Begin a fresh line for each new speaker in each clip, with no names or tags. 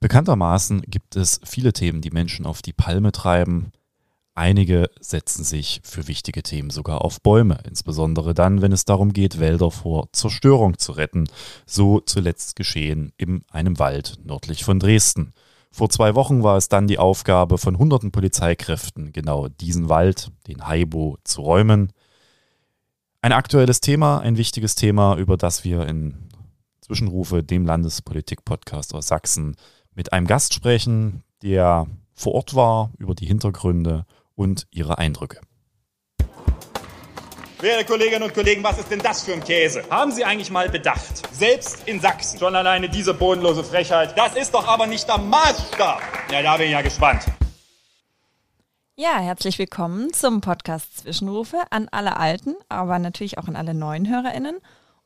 Bekanntermaßen gibt es viele Themen, die Menschen auf die Palme treiben. Einige setzen sich für wichtige Themen sogar auf Bäume, insbesondere dann, wenn es darum geht, Wälder vor Zerstörung zu retten. So zuletzt geschehen in einem Wald nördlich von Dresden. Vor zwei Wochen war es dann die Aufgabe von hunderten Polizeikräften, genau diesen Wald, den Haibo, zu räumen. Ein aktuelles Thema, ein wichtiges Thema, über das wir in Zwischenrufe, dem Landespolitik-Podcast aus Sachsen, mit einem Gast sprechen, der vor Ort war, über die Hintergründe und ihre Eindrücke.
Werte Kolleginnen und Kollegen, was ist denn das für ein Käse? Haben Sie eigentlich mal bedacht? Selbst in Sachsen, schon alleine diese bodenlose Frechheit, das ist doch aber nicht der Maßstab. Ja, da bin ich ja gespannt.
Ja, herzlich willkommen zum Podcast Zwischenrufe an alle alten, aber natürlich auch an alle neuen HörerInnen.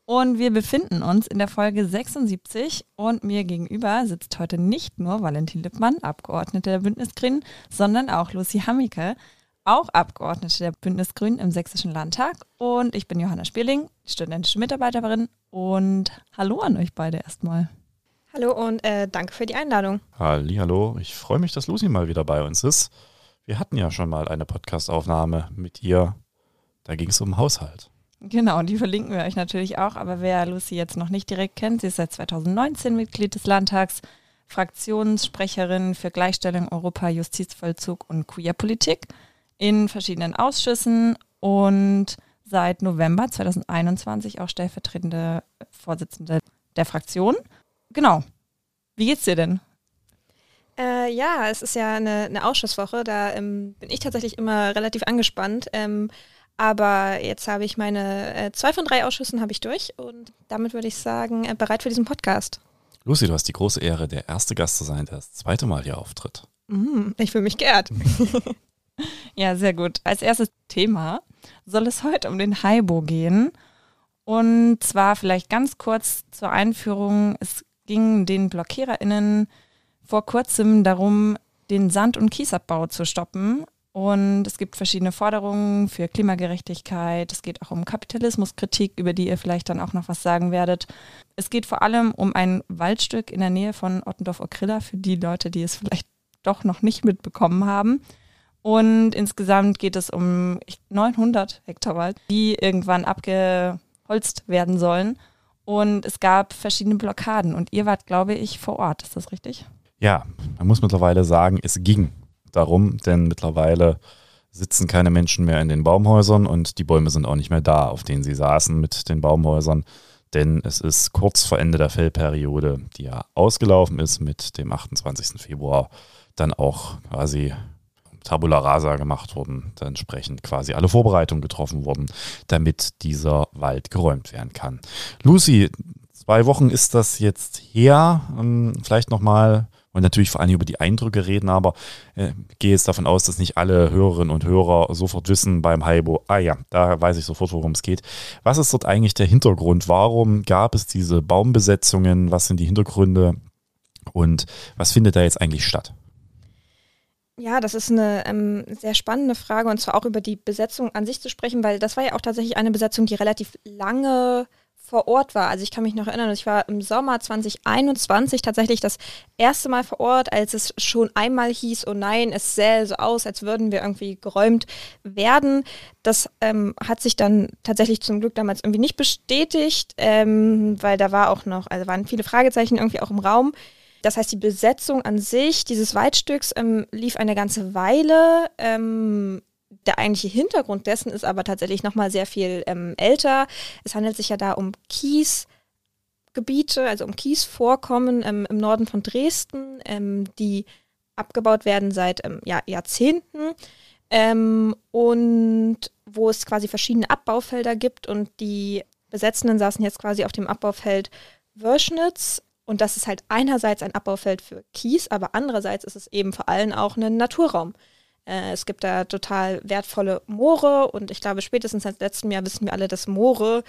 Und wir befinden uns in der Folge 76 und mir gegenüber sitzt heute nicht nur Valentin Lippmann, Abgeordneter der Bündnis Grünen, sondern auch Lucy Hammike, auch Abgeordnete der Bündnis Grünen im Sächsischen Landtag. Und ich bin Johanna Spierling, studentische Mitarbeiterin. Und hallo an euch beide erstmal.
Hallo und äh, danke für die Einladung.
Halli, hallo. Ich freue mich, dass Lucy mal wieder bei uns ist. Wir hatten ja schon mal eine Podcastaufnahme mit ihr. Da ging es um Haushalt.
Genau, die verlinken wir euch natürlich auch. Aber wer Lucy jetzt noch nicht direkt kennt, sie ist seit 2019 Mitglied des Landtags, Fraktionssprecherin für Gleichstellung, Europa, Justizvollzug und Queerpolitik in verschiedenen Ausschüssen und seit November 2021 auch stellvertretende Vorsitzende der Fraktion. Genau. Wie geht's dir denn?
Äh, ja, es ist ja eine, eine Ausschusswoche. Da ähm, bin ich tatsächlich immer relativ angespannt. Ähm, aber jetzt habe ich meine äh, zwei von drei Ausschüssen habe ich durch und damit würde ich sagen, äh, bereit für diesen Podcast.
Lucy, du hast die große Ehre, der erste Gast zu sein, der das zweite Mal hier auftritt.
Mm, ich fühle mich geehrt.
ja, sehr gut. Als erstes Thema soll es heute um den Haibo gehen. Und zwar vielleicht ganz kurz zur Einführung. Es ging den BlockiererInnen vor kurzem darum, den Sand- und Kiesabbau zu stoppen. Und es gibt verschiedene Forderungen für Klimagerechtigkeit. Es geht auch um Kapitalismuskritik, über die ihr vielleicht dann auch noch was sagen werdet. Es geht vor allem um ein Waldstück in der Nähe von Ottendorf-Okrilla für die Leute, die es vielleicht doch noch nicht mitbekommen haben. Und insgesamt geht es um 900 Hektar Wald, die irgendwann abgeholzt werden sollen. Und es gab verschiedene Blockaden und ihr wart, glaube ich, vor Ort. Ist das richtig?
Ja, man muss mittlerweile sagen, es ging darum, denn mittlerweile sitzen keine Menschen mehr in den Baumhäusern und die Bäume sind auch nicht mehr da, auf denen sie saßen mit den Baumhäusern. Denn es ist kurz vor Ende der Fellperiode, die ja ausgelaufen ist, mit dem 28. Februar dann auch quasi Tabula Rasa gemacht wurden, entsprechend quasi alle Vorbereitungen getroffen wurden, damit dieser Wald geräumt werden kann. Lucy, zwei Wochen ist das jetzt her. Ähm, vielleicht nochmal und natürlich vor allem über die Eindrücke reden, aber äh, gehe jetzt davon aus, dass nicht alle Hörerinnen und Hörer sofort wissen beim Haibo, ah ja, da weiß ich sofort, worum es geht. Was ist dort eigentlich der Hintergrund? Warum gab es diese Baumbesetzungen? Was sind die Hintergründe? Und was findet da jetzt eigentlich statt?
Ja, das ist eine ähm, sehr spannende Frage und zwar auch über die Besetzung an sich zu sprechen, weil das war ja auch tatsächlich eine Besetzung, die relativ lange vor Ort war. Also ich kann mich noch erinnern, ich war im Sommer 2021 tatsächlich das erste Mal vor Ort, als es schon einmal hieß, oh nein, es sähe so aus, als würden wir irgendwie geräumt werden. Das ähm, hat sich dann tatsächlich zum Glück damals irgendwie nicht bestätigt, ähm, weil da war auch noch, also waren viele Fragezeichen irgendwie auch im Raum. Das heißt, die Besetzung an sich dieses Waldstücks ähm, lief eine ganze Weile. Ähm, der eigentliche Hintergrund dessen ist aber tatsächlich nochmal sehr viel ähm, älter. Es handelt sich ja da um Kiesgebiete, also um Kiesvorkommen ähm, im Norden von Dresden, ähm, die abgebaut werden seit ähm, ja, Jahrzehnten und wo es quasi verschiedene Abbaufelder gibt und die Besetzenden saßen jetzt quasi auf dem Abbaufeld Wörschnitz und das ist halt einerseits ein Abbaufeld für Kies, aber andererseits ist es eben vor allem auch ein Naturraum. Äh, es gibt da total wertvolle Moore und ich glaube, spätestens seit letztem Jahr wissen wir alle, dass Moore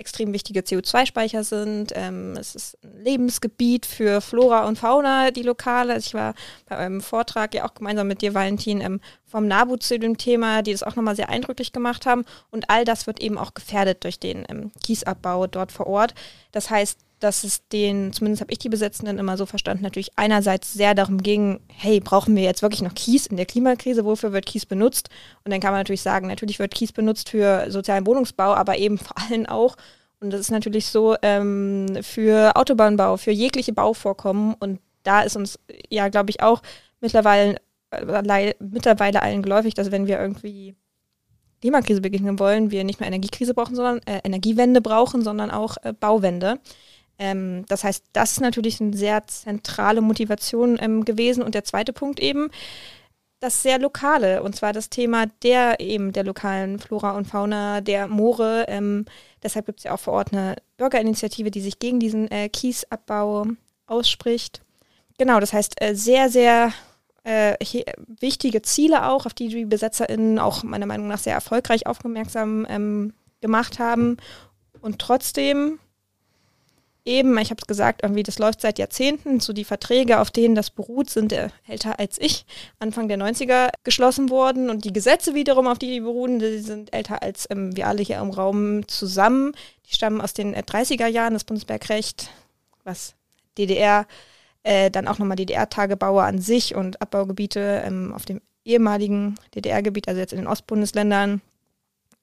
extrem wichtige CO2-Speicher sind. Ähm, es ist ein Lebensgebiet für Flora und Fauna, die Lokale. Also ich war bei einem Vortrag ja auch gemeinsam mit dir, Valentin, ähm, vom NABU zu dem Thema, die das auch nochmal sehr eindrücklich gemacht haben. Und all das wird eben auch gefährdet durch den ähm, Kiesabbau dort vor Ort. Das heißt, dass es den, zumindest habe ich die Besetzenden immer so verstanden, natürlich einerseits sehr darum ging, hey, brauchen wir jetzt wirklich noch Kies in der Klimakrise? Wofür wird Kies benutzt? Und dann kann man natürlich sagen, natürlich wird Kies benutzt für sozialen Wohnungsbau, aber eben vor allem auch, und das ist natürlich so, ähm, für Autobahnbau, für jegliche Bauvorkommen. Und da ist uns ja, glaube ich, auch mittlerweile, äh, mittlerweile allen geläufig, dass wenn wir irgendwie Klimakrise begegnen wollen, wir nicht nur Energiekrise brauchen, sondern äh, Energiewende brauchen, sondern auch äh, Bauwende. Ähm, das heißt, das ist natürlich eine sehr zentrale Motivation ähm, gewesen. Und der zweite Punkt eben, das sehr lokale, und zwar das Thema der eben der lokalen Flora und Fauna, der Moore. Ähm, deshalb gibt es ja auch vor Ort eine Bürgerinitiative, die sich gegen diesen äh, Kiesabbau ausspricht. Genau, das heißt, äh, sehr, sehr äh, wichtige Ziele auch, auf die die BesetzerInnen auch meiner Meinung nach sehr erfolgreich aufmerksam ähm, gemacht haben. Und trotzdem eben, ich habe es gesagt, irgendwie, das läuft seit Jahrzehnten. So die Verträge, auf denen das beruht, sind äh, älter als ich, Anfang der 90er geschlossen worden. Und die Gesetze wiederum, auf die die beruhen, die sind älter als ähm, wir alle hier im Raum zusammen. Die stammen aus den äh, 30er Jahren, das Bundesbergrecht, was DDR, äh, dann auch nochmal DDR-Tagebaue an sich und Abbaugebiete ähm, auf dem ehemaligen DDR-Gebiet, also jetzt in den Ostbundesländern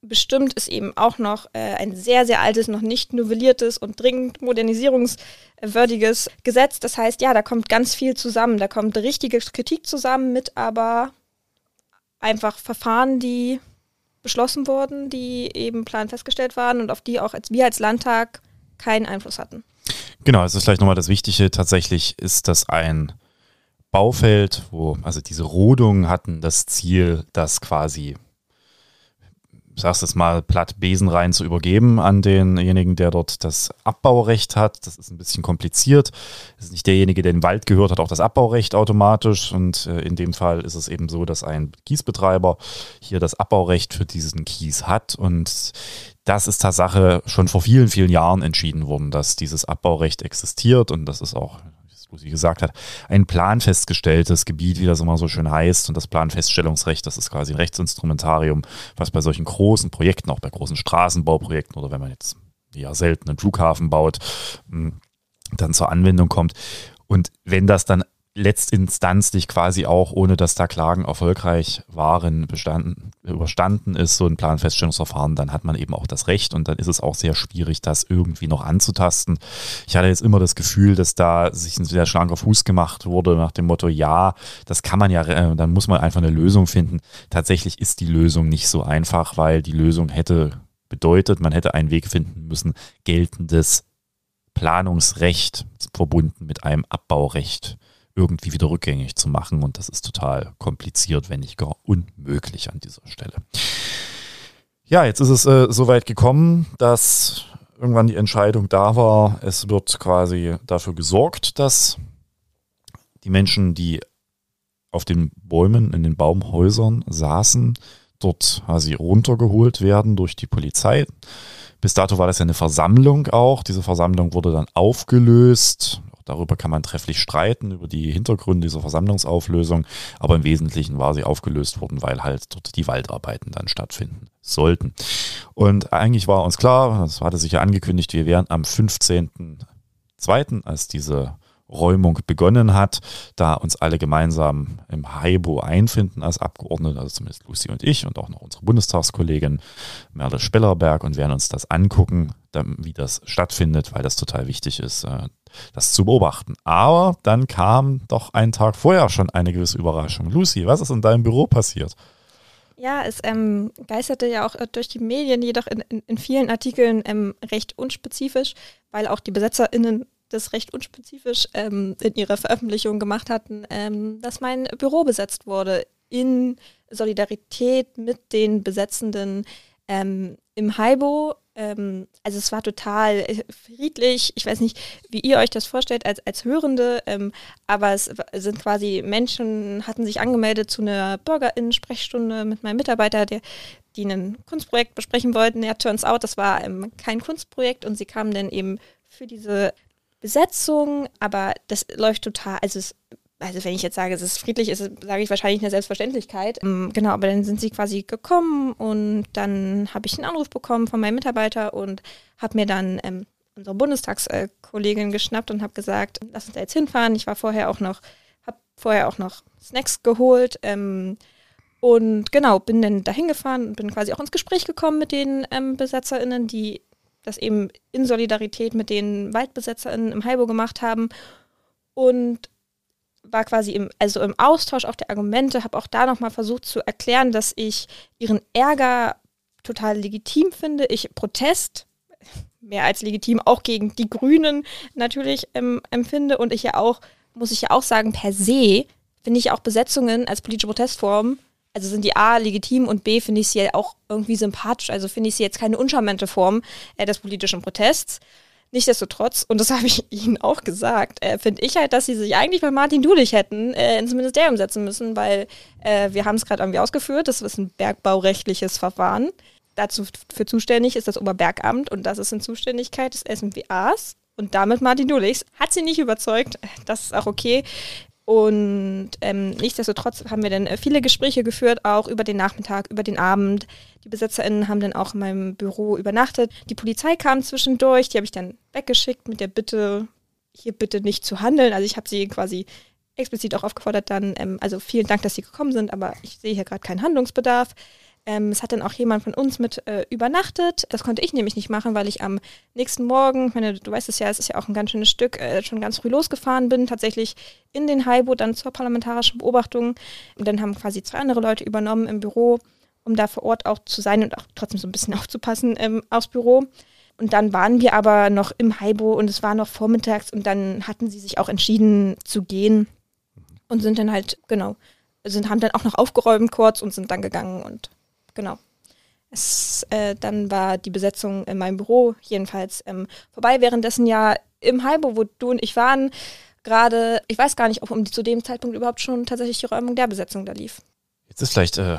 bestimmt ist eben auch noch äh, ein sehr, sehr altes, noch nicht novelliertes und dringend modernisierungswürdiges Gesetz. Das heißt, ja, da kommt ganz viel zusammen. Da kommt richtige Kritik zusammen mit aber einfach Verfahren, die beschlossen wurden, die eben plan festgestellt waren und auf die auch als, wir als Landtag keinen Einfluss hatten.
Genau, es ist vielleicht nochmal das Wichtige. Tatsächlich ist das ein Baufeld, wo, also diese Rodungen hatten das Ziel, dass quasi sagst es mal platt, Besen rein zu übergeben an denjenigen, der dort das Abbaurecht hat. Das ist ein bisschen kompliziert. Das ist nicht derjenige, der den Wald gehört, hat auch das Abbaurecht automatisch. Und äh, in dem Fall ist es eben so, dass ein Kiesbetreiber hier das Abbaurecht für diesen Kies hat. Und das ist Tatsache schon vor vielen, vielen Jahren entschieden worden, dass dieses Abbaurecht existiert. Und das ist auch wo sie gesagt hat, ein planfestgestelltes Gebiet, wie das immer so schön heißt. Und das Planfeststellungsrecht, das ist quasi ein Rechtsinstrumentarium, was bei solchen großen Projekten, auch bei großen Straßenbauprojekten oder wenn man jetzt ja selten einen Flughafen baut, hm, dann zur Anwendung kommt. Und wenn das dann letztinstanzlich quasi auch, ohne dass da Klagen erfolgreich waren, bestanden, überstanden ist, so ein Planfeststellungsverfahren, dann hat man eben auch das Recht und dann ist es auch sehr schwierig, das irgendwie noch anzutasten. Ich hatte jetzt immer das Gefühl, dass da sich ein sehr schlanker Fuß gemacht wurde nach dem Motto, ja, das kann man ja, äh, dann muss man einfach eine Lösung finden. Tatsächlich ist die Lösung nicht so einfach, weil die Lösung hätte bedeutet, man hätte einen Weg finden müssen, geltendes Planungsrecht verbunden mit einem Abbaurecht irgendwie wieder rückgängig zu machen. Und das ist total kompliziert, wenn nicht gar unmöglich an dieser Stelle. Ja, jetzt ist es äh, soweit gekommen, dass irgendwann die Entscheidung da war, es wird quasi dafür gesorgt, dass die Menschen, die auf den Bäumen, in den Baumhäusern saßen, dort quasi runtergeholt werden durch die Polizei. Bis dato war das ja eine Versammlung auch. Diese Versammlung wurde dann aufgelöst. Darüber kann man trefflich streiten, über die Hintergründe dieser Versammlungsauflösung. Aber im Wesentlichen war sie aufgelöst worden, weil halt dort die Waldarbeiten dann stattfinden sollten. Und eigentlich war uns klar, das hatte sich ja angekündigt, wir wären am 15.02., als diese Räumung begonnen hat, da uns alle gemeinsam im Haibo einfinden als Abgeordnete, also zumindest Lucy und ich und auch noch unsere Bundestagskollegin Merle Spellerberg und werden uns das angucken, wie das stattfindet, weil das total wichtig ist, äh, das zu beobachten. Aber dann kam doch einen Tag vorher schon eine gewisse Überraschung. Lucy, was ist in deinem Büro passiert?
Ja, es ähm, geisterte ja auch äh, durch die Medien, jedoch in, in, in vielen Artikeln ähm, recht unspezifisch, weil auch die BesetzerInnen das recht unspezifisch ähm, in ihrer Veröffentlichung gemacht hatten, ähm, dass mein Büro besetzt wurde in Solidarität mit den Besetzenden ähm, im Haibo. Ähm, also es war total äh, friedlich. Ich weiß nicht, wie ihr euch das vorstellt als, als Hörende, ähm, aber es sind quasi Menschen, hatten sich angemeldet zu einer BürgerInnen-Sprechstunde mit meinem Mitarbeiter, der die ein Kunstprojekt besprechen wollten. Ja, turns out, das war ähm, kein Kunstprojekt und sie kamen dann eben für diese Besetzung, aber das läuft total, also es, also wenn ich jetzt sage, es ist friedlich, ist sage ich wahrscheinlich eine Selbstverständlichkeit. Ähm, genau, aber dann sind sie quasi gekommen und dann habe ich einen Anruf bekommen von meinem Mitarbeiter und habe mir dann ähm, unsere Bundestagskollegin geschnappt und habe gesagt, lass uns da jetzt hinfahren. Ich war vorher auch noch, habe vorher auch noch Snacks geholt. Ähm, und genau, bin dann dahin gefahren und bin quasi auch ins Gespräch gekommen mit den ähm, BesetzerInnen, die das eben in Solidarität mit den WaldbesetzerInnen im Heibo gemacht haben. Und war quasi im, also im Austausch auch der Argumente, habe auch da nochmal versucht zu erklären, dass ich ihren Ärger total legitim finde. Ich Protest mehr als legitim auch gegen die Grünen natürlich ähm, empfinde und ich ja auch, muss ich ja auch sagen, per se finde ich auch Besetzungen als politische Protestform, also sind die A legitim und B finde ich sie ja auch irgendwie sympathisch, also finde ich sie jetzt keine uncharmante Form äh, des politischen Protests. Nichtsdestotrotz, und das habe ich Ihnen auch gesagt, äh, finde ich halt, dass Sie sich eigentlich bei Martin Dulich hätten äh, ins Ministerium setzen müssen, weil äh, wir haben es gerade irgendwie ausgeführt, das ist ein bergbaurechtliches Verfahren. Dazu für zuständig ist das Oberbergamt und das ist in Zuständigkeit des SMWAs. Und damit Martin Dulichs hat sie nicht überzeugt. Das ist auch okay. Und ähm, nichtsdestotrotz haben wir dann äh, viele Gespräche geführt, auch über den Nachmittag, über den Abend. Die BesetzerInnen haben dann auch in meinem Büro übernachtet. Die Polizei kam zwischendurch, die habe ich dann weggeschickt mit der Bitte, hier bitte nicht zu handeln. Also ich habe sie quasi explizit auch aufgefordert, dann, ähm, also vielen Dank, dass Sie gekommen sind, aber ich sehe hier gerade keinen Handlungsbedarf. Ähm, es hat dann auch jemand von uns mit äh, übernachtet. Das konnte ich nämlich nicht machen, weil ich am nächsten Morgen, ich meine, du weißt es ja, es ist ja auch ein ganz schönes Stück, äh, schon ganz früh losgefahren bin, tatsächlich in den Haibo dann zur parlamentarischen Beobachtung. Und dann haben quasi zwei andere Leute übernommen im Büro, um da vor Ort auch zu sein und auch trotzdem so ein bisschen aufzupassen ähm, aufs Büro. Und dann waren wir aber noch im Haibo und es war noch vormittags und dann hatten sie sich auch entschieden zu gehen und sind dann halt, genau, sind, haben dann auch noch aufgeräumt kurz und sind dann gegangen und genau. Es, äh, dann war die Besetzung in meinem Büro jedenfalls ähm, vorbei. Währenddessen ja im Haibo, wo du und ich waren, gerade, ich weiß gar nicht, ob um, zu dem Zeitpunkt überhaupt schon tatsächlich die Räumung der Besetzung da lief.
Jetzt ist vielleicht äh,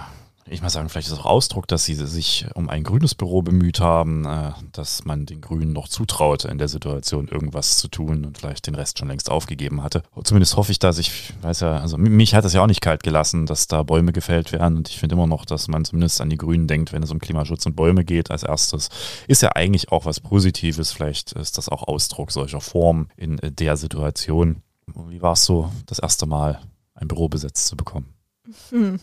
ich mal sagen, vielleicht ist es auch Ausdruck, dass sie sich um ein grünes Büro bemüht haben, äh, dass man den Grünen noch zutraut, in der Situation irgendwas zu tun und vielleicht den Rest schon längst aufgegeben hatte. Zumindest hoffe ich, dass ich weiß ja, also mich hat das ja auch nicht kalt gelassen, dass da Bäume gefällt werden und ich finde immer noch, dass man zumindest an die Grünen denkt, wenn es um Klimaschutz und Bäume geht als erstes. Ist ja eigentlich auch was Positives, vielleicht ist das auch Ausdruck solcher Form in äh, der Situation. Wie war es so, das erste Mal ein Büro besetzt zu bekommen?
Hm.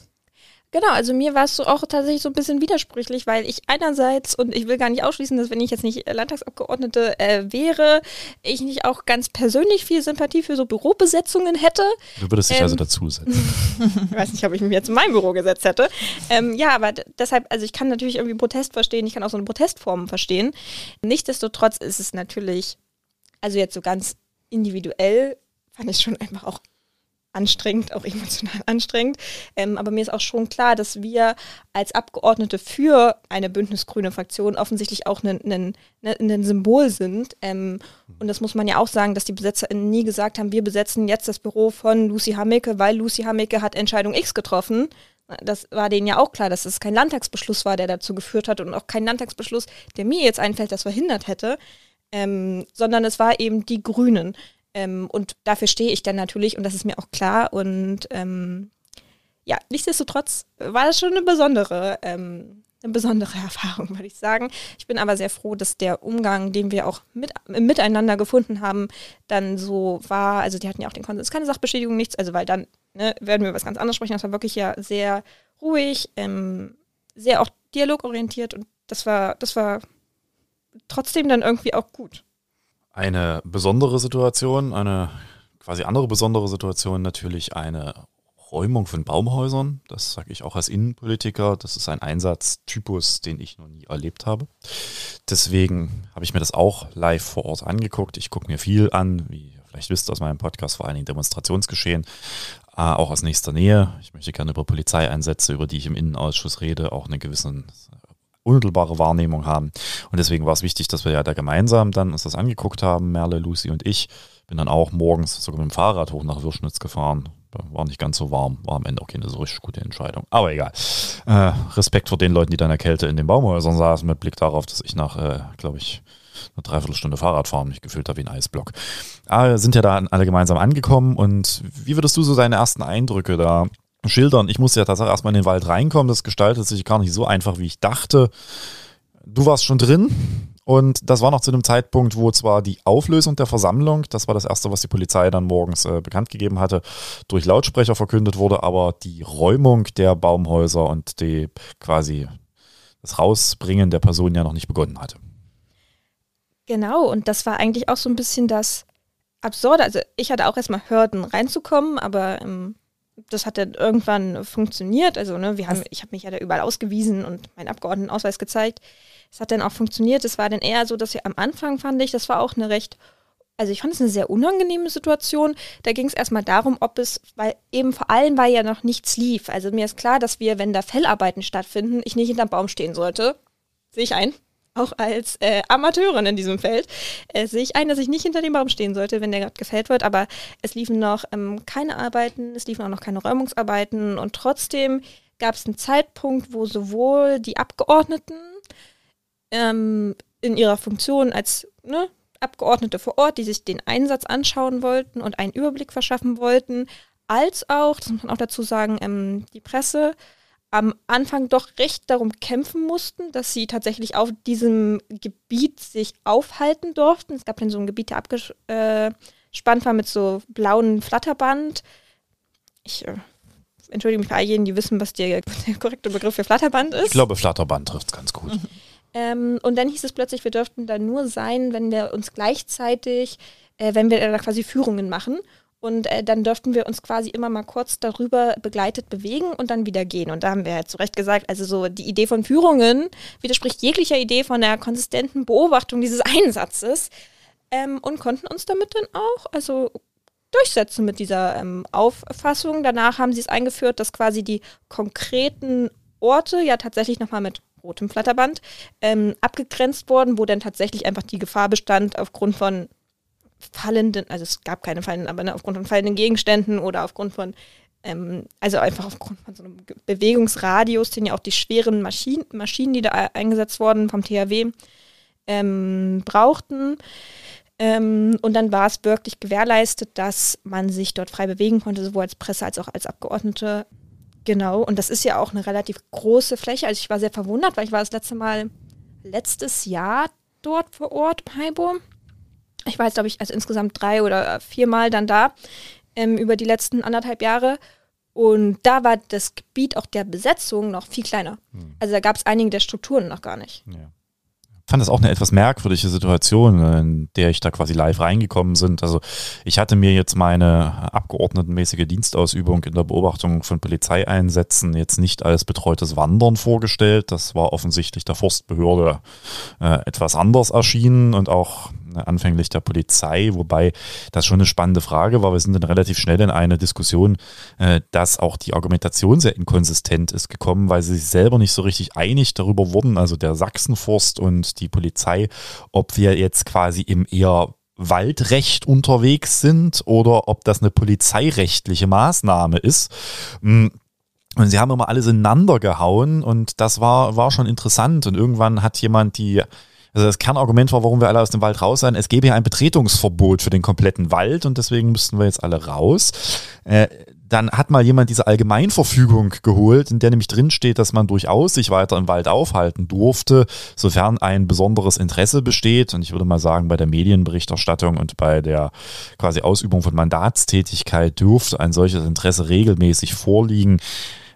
Genau, also mir war es so auch tatsächlich so ein bisschen widersprüchlich, weil ich einerseits, und ich will gar nicht ausschließen, dass wenn ich jetzt nicht Landtagsabgeordnete äh, wäre, ich nicht auch ganz persönlich viel Sympathie für so Bürobesetzungen hätte.
Du würdest dich also ähm, also dazusetzen.
ich weiß nicht, ob ich mich jetzt in mein Büro gesetzt hätte. Ähm, ja, aber deshalb, also ich kann natürlich irgendwie Protest verstehen, ich kann auch so eine Protestform verstehen. Nichtsdestotrotz ist es natürlich, also jetzt so ganz individuell, fand ich schon einfach auch anstrengend, auch emotional anstrengend. Ähm, aber mir ist auch schon klar, dass wir als Abgeordnete für eine bündnisgrüne Fraktion offensichtlich auch ein ne, Symbol sind. Ähm, und das muss man ja auch sagen, dass die BesetzerInnen nie gesagt haben, wir besetzen jetzt das Büro von Lucy Hammeke, weil Lucy Hammeke hat Entscheidung X getroffen. Das war denen ja auch klar, dass es kein Landtagsbeschluss war, der dazu geführt hat und auch kein Landtagsbeschluss, der mir jetzt einfällt, das verhindert hätte. Ähm, sondern es war eben die Grünen. Ähm, und dafür stehe ich dann natürlich und das ist mir auch klar. Und ähm, ja, nichtsdestotrotz war das schon eine besondere, ähm, eine besondere Erfahrung, würde ich sagen. Ich bin aber sehr froh, dass der Umgang, den wir auch mit, miteinander gefunden haben, dann so war. Also die hatten ja auch den Konsens, keine Sachbeschädigung, nichts. Also weil dann ne, werden wir was ganz anderes sprechen. Das war wirklich ja sehr ruhig, ähm, sehr auch dialogorientiert und das war, das war trotzdem dann irgendwie auch gut
eine besondere Situation, eine quasi andere besondere Situation natürlich eine Räumung von Baumhäusern. Das sage ich auch als Innenpolitiker. Das ist ein Einsatztypus, den ich noch nie erlebt habe. Deswegen habe ich mir das auch live vor Ort angeguckt. Ich gucke mir viel an, wie ihr vielleicht wisst aus meinem Podcast, vor allen Dingen Demonstrationsgeschehen, äh, auch aus nächster Nähe. Ich möchte gerne über Polizeieinsätze, über die ich im Innenausschuss rede, auch einen gewissen unmittelbare Wahrnehmung haben. Und deswegen war es wichtig, dass wir ja da gemeinsam dann uns das angeguckt haben, Merle, Lucy und ich. Bin dann auch morgens sogar mit dem Fahrrad hoch nach Wirschnitz gefahren. War nicht ganz so warm, war am Ende auch keine so richtig gute Entscheidung. Aber egal. Äh, Respekt vor den Leuten, die dann in der Kälte in den Baumhäusern saßen, mit Blick darauf, dass ich nach, äh, glaube ich, eine Dreiviertelstunde Fahrrad fahren mich gefühlt habe wie ein Eisblock. Aber sind ja da alle gemeinsam angekommen und wie würdest du so deine ersten Eindrücke da schildern. Ich musste ja tatsächlich erstmal in den Wald reinkommen. Das gestaltet sich gar nicht so einfach, wie ich dachte. Du warst schon drin Und das war noch zu dem Zeitpunkt, wo zwar die Auflösung der Versammlung, das war das Erste, was die Polizei dann morgens äh, bekannt gegeben hatte, durch Lautsprecher verkündet wurde, aber die Räumung der Baumhäuser und die quasi das Rausbringen der Personen ja noch nicht begonnen hatte.
Genau, und das war eigentlich auch so ein bisschen das Absurde. Also ich hatte auch erstmal Hürden reinzukommen, aber ähm, das hat dann irgendwann funktioniert. Also, ne, wir haben, ich habe mich ja da überall ausgewiesen und meinen Abgeordnetenausweis gezeigt. Es hat dann auch funktioniert. Es war dann eher so, dass wir am Anfang fand ich, das war auch eine recht, also ich fand es eine sehr unangenehme Situation. Da ging es erstmal darum, ob es, weil eben vor allem, weil ja noch nichts lief. Also mir ist klar, dass wir, wenn da Fellarbeiten stattfinden, ich nicht hinterm Baum stehen sollte. Sehe ich ein auch als äh, Amateurin in diesem Feld, äh, sehe ich ein, dass ich nicht hinter dem Baum stehen sollte, wenn der gerade gefällt wird. Aber es liefen noch ähm, keine Arbeiten, es liefen auch noch keine Räumungsarbeiten und trotzdem gab es einen Zeitpunkt, wo sowohl die Abgeordneten ähm, in ihrer Funktion als ne, Abgeordnete vor Ort, die sich den Einsatz anschauen wollten und einen Überblick verschaffen wollten, als auch, das muss man auch dazu sagen, ähm, die Presse am Anfang doch recht darum kämpfen mussten, dass sie tatsächlich auf diesem Gebiet sich aufhalten durften. Es gab dann so ein Gebiet, der abgespannt war mit so blauen Flatterband. Ich äh, entschuldige mich bei all jenen, die wissen, was der, der korrekte Begriff für Flatterband ist.
Ich glaube, Flatterband trifft es ganz gut.
Ähm, und dann hieß es plötzlich, wir dürften da nur sein, wenn wir uns gleichzeitig, äh, wenn wir da quasi Führungen machen. Und äh, dann dürften wir uns quasi immer mal kurz darüber begleitet bewegen und dann wieder gehen. Und da haben wir ja zu Recht gesagt, also so die Idee von Führungen widerspricht jeglicher Idee von der konsistenten Beobachtung dieses Einsatzes ähm, und konnten uns damit dann auch also durchsetzen mit dieser ähm, Auffassung. Danach haben sie es eingeführt, dass quasi die konkreten Orte ja tatsächlich nochmal mit rotem Flatterband ähm, abgegrenzt wurden, wo dann tatsächlich einfach die Gefahr bestand aufgrund von fallenden, also es gab keine fallenden, aber ne, aufgrund von fallenden Gegenständen oder aufgrund von, ähm, also einfach aufgrund von so einem Bewegungsradius, den ja auch die schweren Maschinen, Maschinen die da eingesetzt wurden vom THW, ähm, brauchten. Ähm, und dann war es wirklich gewährleistet, dass man sich dort frei bewegen konnte, sowohl als Presse als auch als Abgeordnete. Genau, und das ist ja auch eine relativ große Fläche. Also ich war sehr verwundert, weil ich war das letzte Mal letztes Jahr dort vor Ort, Heibo ich war jetzt, glaube ich, also insgesamt drei oder viermal dann da ähm, über die letzten anderthalb Jahre. Und da war das Gebiet auch der Besetzung noch viel kleiner. Hm. Also da gab es einige der Strukturen noch gar nicht. Ja
fand das auch eine etwas merkwürdige Situation, in der ich da quasi live reingekommen bin. Also ich hatte mir jetzt meine abgeordnetenmäßige Dienstausübung in der Beobachtung von Polizeieinsätzen jetzt nicht als betreutes Wandern vorgestellt. Das war offensichtlich der Forstbehörde äh, etwas anders erschienen und auch äh, anfänglich der Polizei, wobei das schon eine spannende Frage war. Wir sind dann relativ schnell in eine Diskussion, äh, dass auch die Argumentation sehr inkonsistent ist gekommen, weil sie sich selber nicht so richtig einig darüber wurden, also der Sachsenforst und die Polizei, ob wir jetzt quasi im eher Waldrecht unterwegs sind oder ob das eine polizeirechtliche Maßnahme ist. Mm, und sie haben immer alles ineinander gehauen und das war, war schon interessant. Und irgendwann hat jemand die also das Kernargument war, warum wir alle aus dem Wald raus sind. Es gäbe ja ein Betretungsverbot für den kompletten Wald und deswegen müssten wir jetzt alle raus. Äh, dann hat mal jemand diese Allgemeinverfügung geholt, in der nämlich drinsteht, dass man durchaus sich weiter im Wald aufhalten durfte, sofern ein besonderes Interesse besteht. Und ich würde mal sagen, bei der Medienberichterstattung und bei der quasi Ausübung von Mandatstätigkeit dürfte ein solches Interesse regelmäßig vorliegen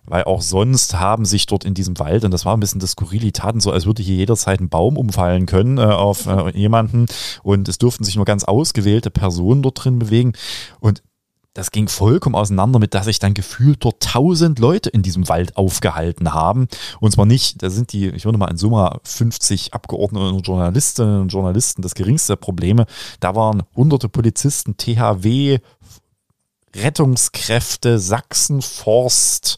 weil auch sonst haben sich dort in diesem Wald, und das war ein bisschen das Skurrili, taten so, als würde hier jederzeit ein Baum umfallen können äh, auf äh, jemanden und es durften sich nur ganz ausgewählte Personen dort drin bewegen und das ging vollkommen auseinander mit, dass sich dann gefühlt dort tausend Leute in diesem Wald aufgehalten haben. Und zwar nicht, da sind die, ich würde mal in Summe 50 Abgeordnete und Journalistinnen und Journalisten das geringste der Probleme. Da waren hunderte Polizisten, THW, Rettungskräfte, Sachsenforst,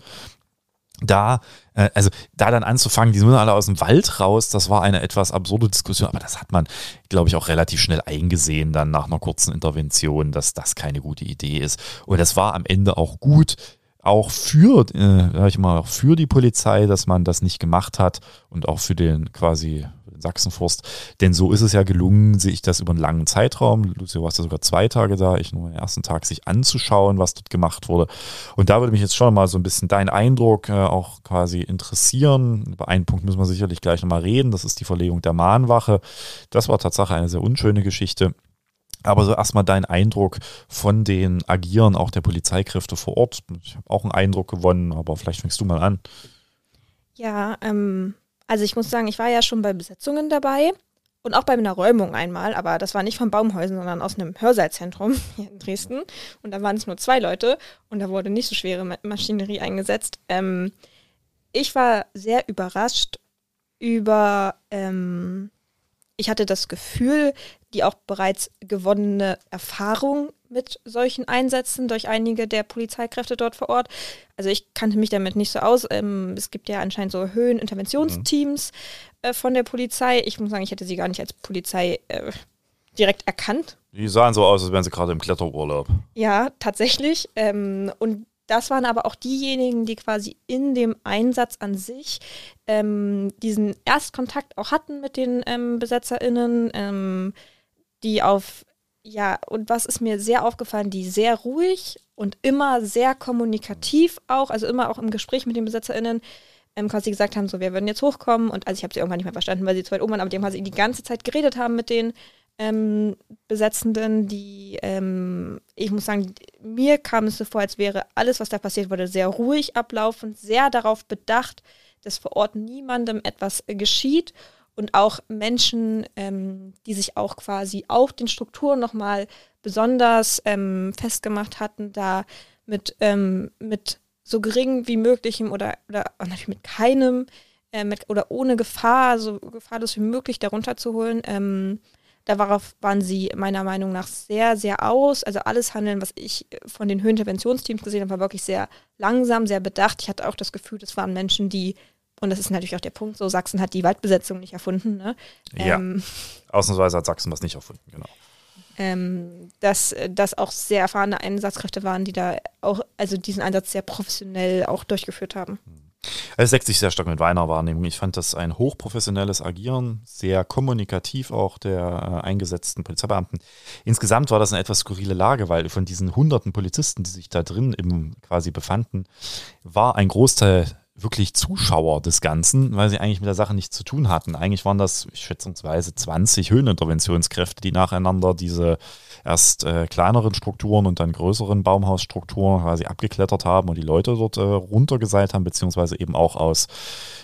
da, äh, also da dann anzufangen, die sind alle aus dem Wald raus, das war eine etwas absurde Diskussion, aber das hat man, glaube ich, auch relativ schnell eingesehen, dann nach einer kurzen Intervention, dass das keine gute Idee ist. Und das war am Ende auch gut, auch für, äh, sag ich mal, für die Polizei, dass man das nicht gemacht hat und auch für den quasi Sachsenforst. Denn so ist es ja gelungen, sich das über einen langen Zeitraum, Lucio warst ja sogar zwei Tage da, ich nur den ersten Tag, sich anzuschauen, was dort gemacht wurde. Und da würde mich jetzt schon mal so ein bisschen dein Eindruck äh, auch quasi interessieren. Über einen Punkt müssen wir sicherlich gleich nochmal reden, das ist die Verlegung der Mahnwache. Das war tatsächlich eine sehr unschöne Geschichte. Aber so erstmal dein Eindruck von den Agieren auch der Polizeikräfte vor Ort. Ich habe auch einen Eindruck gewonnen, aber vielleicht fängst du mal an.
Ja, ähm, also ich muss sagen, ich war ja schon bei Besetzungen dabei und auch bei einer Räumung einmal, aber das war nicht von Baumhäusern, sondern aus einem Hörsaalzentrum hier in Dresden. Und da waren es nur zwei Leute und da wurde nicht so schwere Maschinerie eingesetzt. Ähm, ich war sehr überrascht über ähm, ich hatte das Gefühl, die auch bereits gewonnene Erfahrung mit solchen Einsätzen durch einige der Polizeikräfte dort vor Ort. Also ich kannte mich damit nicht so aus. Ähm, es gibt ja anscheinend so Höheninterventionsteams mhm. äh, von der Polizei. Ich muss sagen, ich hätte sie gar nicht als Polizei äh, direkt erkannt.
Die sahen so aus, als wären sie gerade im Kletterurlaub.
Ja, tatsächlich. Ähm, und das waren aber auch diejenigen, die quasi in dem Einsatz an sich ähm, diesen Erstkontakt auch hatten mit den ähm, BesetzerInnen, ähm, die auf, ja, und was ist mir sehr aufgefallen, die sehr ruhig und immer sehr kommunikativ auch, also immer auch im Gespräch mit den BesetzerInnen, ähm, quasi gesagt haben, so, wir würden jetzt hochkommen. Und also ich habe sie irgendwann nicht mehr verstanden, weil sie zu weit oben waren, aber die haben quasi die ganze Zeit geredet haben mit denen ähm, Besetzenden, die, ähm, ich muss sagen, mir kam es so vor, als wäre alles, was da passiert wurde, sehr ruhig ablaufend, sehr darauf bedacht, dass vor Ort niemandem etwas geschieht und auch Menschen, ähm, die sich auch quasi auf den Strukturen nochmal besonders ähm, festgemacht hatten, da mit, ähm, mit so gering wie möglichem oder, oder natürlich mit keinem äh, mit, oder ohne Gefahr, so gefahrlos wie möglich darunter zu holen, ähm, Darauf waren sie meiner Meinung nach sehr, sehr aus. Also alles Handeln, was ich von den Höheninterventionsteams gesehen habe, war wirklich sehr langsam, sehr bedacht. Ich hatte auch das Gefühl, das waren Menschen, die, und das ist natürlich auch der Punkt, so Sachsen hat die Waldbesetzung nicht erfunden. Ne?
Ja, ähm, ausnahmsweise hat Sachsen das nicht erfunden, genau.
Ähm, dass das auch sehr erfahrene Einsatzkräfte waren, die da auch, also diesen Einsatz sehr professionell auch durchgeführt haben.
Mhm. Es deckt sich sehr stark mit meiner Wahrnehmung. Ich fand das ein hochprofessionelles Agieren, sehr kommunikativ auch der äh, eingesetzten Polizeibeamten. Insgesamt war das eine etwas skurrile Lage, weil von diesen hunderten Polizisten, die sich da drin im, quasi befanden, war ein Großteil wirklich Zuschauer des Ganzen, weil sie eigentlich mit der Sache nichts zu tun hatten. Eigentlich waren das schätzungsweise 20 Höheninterventionskräfte, die nacheinander diese erst äh, kleineren Strukturen und dann größeren Baumhausstrukturen quasi abgeklettert haben und die Leute dort äh, runtergeseilt haben, beziehungsweise eben auch aus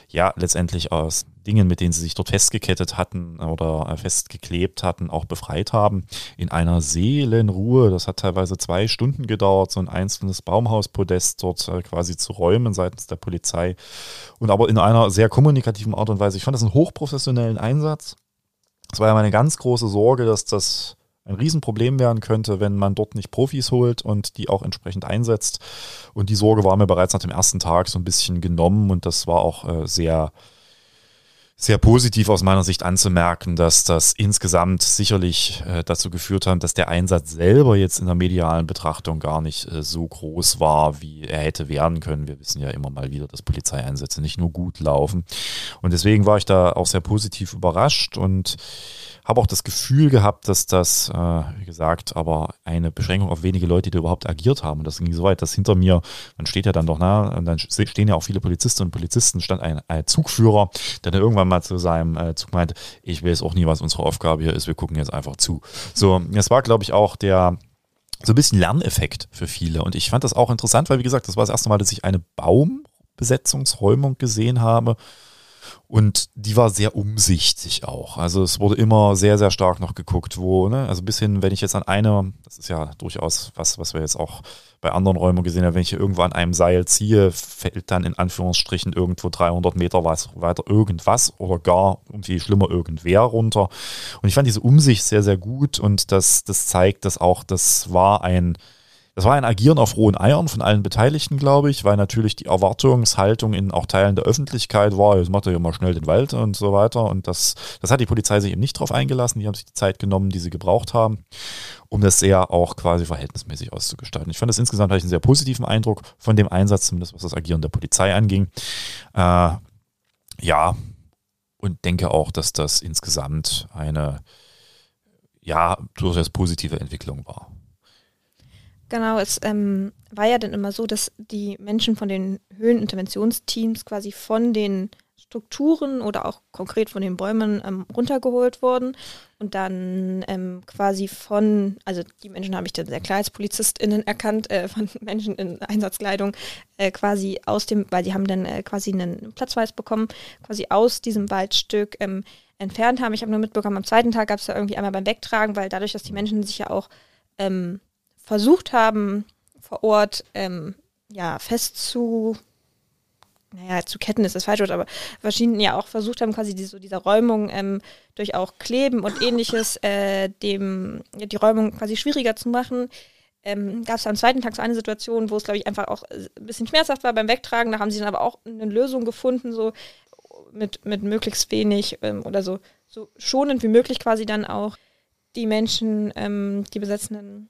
ja, letztendlich aus Dingen, mit denen sie sich dort festgekettet hatten oder äh, festgeklebt hatten, auch befreit haben. In einer Seelenruhe, das hat teilweise zwei Stunden gedauert, so ein einzelnes Baumhauspodest dort äh, quasi zu räumen seitens der Polizei. Und aber in einer sehr kommunikativen Art und Weise. Ich fand das einen hochprofessionellen Einsatz. Es war ja meine ganz große Sorge, dass das ein Riesenproblem werden könnte, wenn man dort nicht Profis holt und die auch entsprechend einsetzt. Und die Sorge war mir bereits nach dem ersten Tag so ein bisschen genommen und das war auch äh, sehr, sehr positiv aus meiner Sicht anzumerken, dass das insgesamt sicherlich äh, dazu geführt hat, dass der Einsatz selber jetzt in der medialen Betrachtung gar nicht äh, so groß war, wie er hätte werden können. Wir wissen ja immer mal wieder, dass Polizeieinsätze nicht nur gut laufen. Und deswegen war ich da auch sehr positiv überrascht und habe auch das Gefühl gehabt, dass das, äh, wie gesagt, aber eine Beschränkung auf wenige Leute, die überhaupt agiert haben. Und das ging so weit, dass hinter mir, man steht ja dann doch nah, und dann stehen ja auch viele Polizistinnen und Polizisten, stand ein, ein Zugführer, der dann irgendwann mal zu seinem äh, Zug meinte, ich weiß auch nie, was unsere Aufgabe hier ist, wir gucken jetzt einfach zu. So, das war, glaube ich, auch der, so ein bisschen Lerneffekt für viele. Und ich fand das auch interessant, weil, wie gesagt, das war das erste Mal, dass ich eine Baumbesetzungsräumung gesehen habe und die war sehr umsichtig auch. Also es wurde immer sehr, sehr stark noch geguckt, wo, ne, also bis hin, wenn ich jetzt an eine, das ist ja durchaus was, was wir jetzt auch bei anderen Räumen gesehen haben, wenn ich irgendwo an einem Seil ziehe, fällt dann in Anführungsstrichen irgendwo 300 Meter weiter irgendwas oder gar irgendwie schlimmer irgendwer runter. Und ich fand diese Umsicht sehr, sehr gut und das, das zeigt, dass auch, das war ein, das war ein Agieren auf rohen Eiern von allen Beteiligten, glaube ich, weil natürlich die Erwartungshaltung in auch Teilen der Öffentlichkeit war, jetzt macht er ja mal schnell den Wald und so weiter. Und das, das hat die Polizei sich eben nicht drauf eingelassen. Die haben sich die Zeit genommen, die sie gebraucht haben, um das sehr auch quasi verhältnismäßig auszugestalten. Ich fand das insgesamt hatte ich einen sehr positiven Eindruck von dem Einsatz, zumindest was das Agieren der Polizei anging. Äh, ja, und denke auch, dass das insgesamt eine ja durchaus positive Entwicklung war.
Genau, es ähm, war ja dann immer so, dass die Menschen von den Höhleninterventionsteams quasi von den Strukturen oder auch konkret von den Bäumen ähm, runtergeholt wurden und dann ähm, quasi von, also die Menschen habe ich dann sehr klar als PolizistInnen erkannt, äh, von Menschen in Einsatzkleidung, äh, quasi aus dem, weil die haben dann äh, quasi einen Platzweis bekommen, quasi aus diesem Waldstück ähm, entfernt haben. Ich habe nur mitbekommen, am zweiten Tag gab es da irgendwie einmal beim Wegtragen, weil dadurch, dass die Menschen sich ja auch ähm, versucht haben, vor Ort ähm, ja, festzu naja, zu ketten ist das falsche Wort, aber verschiedene ja auch versucht haben, quasi die, so diese Räumung ähm, durch auch Kleben und ähnliches, äh, dem, ja, die Räumung quasi schwieriger zu machen. Ähm, Gab es am zweiten Tag so eine Situation, wo es, glaube ich, einfach auch ein bisschen schmerzhaft war beim Wegtragen. Da haben sie dann aber auch eine Lösung gefunden, so mit, mit möglichst wenig ähm, oder so, so schonend wie möglich quasi dann auch die Menschen, ähm, die Besetzenden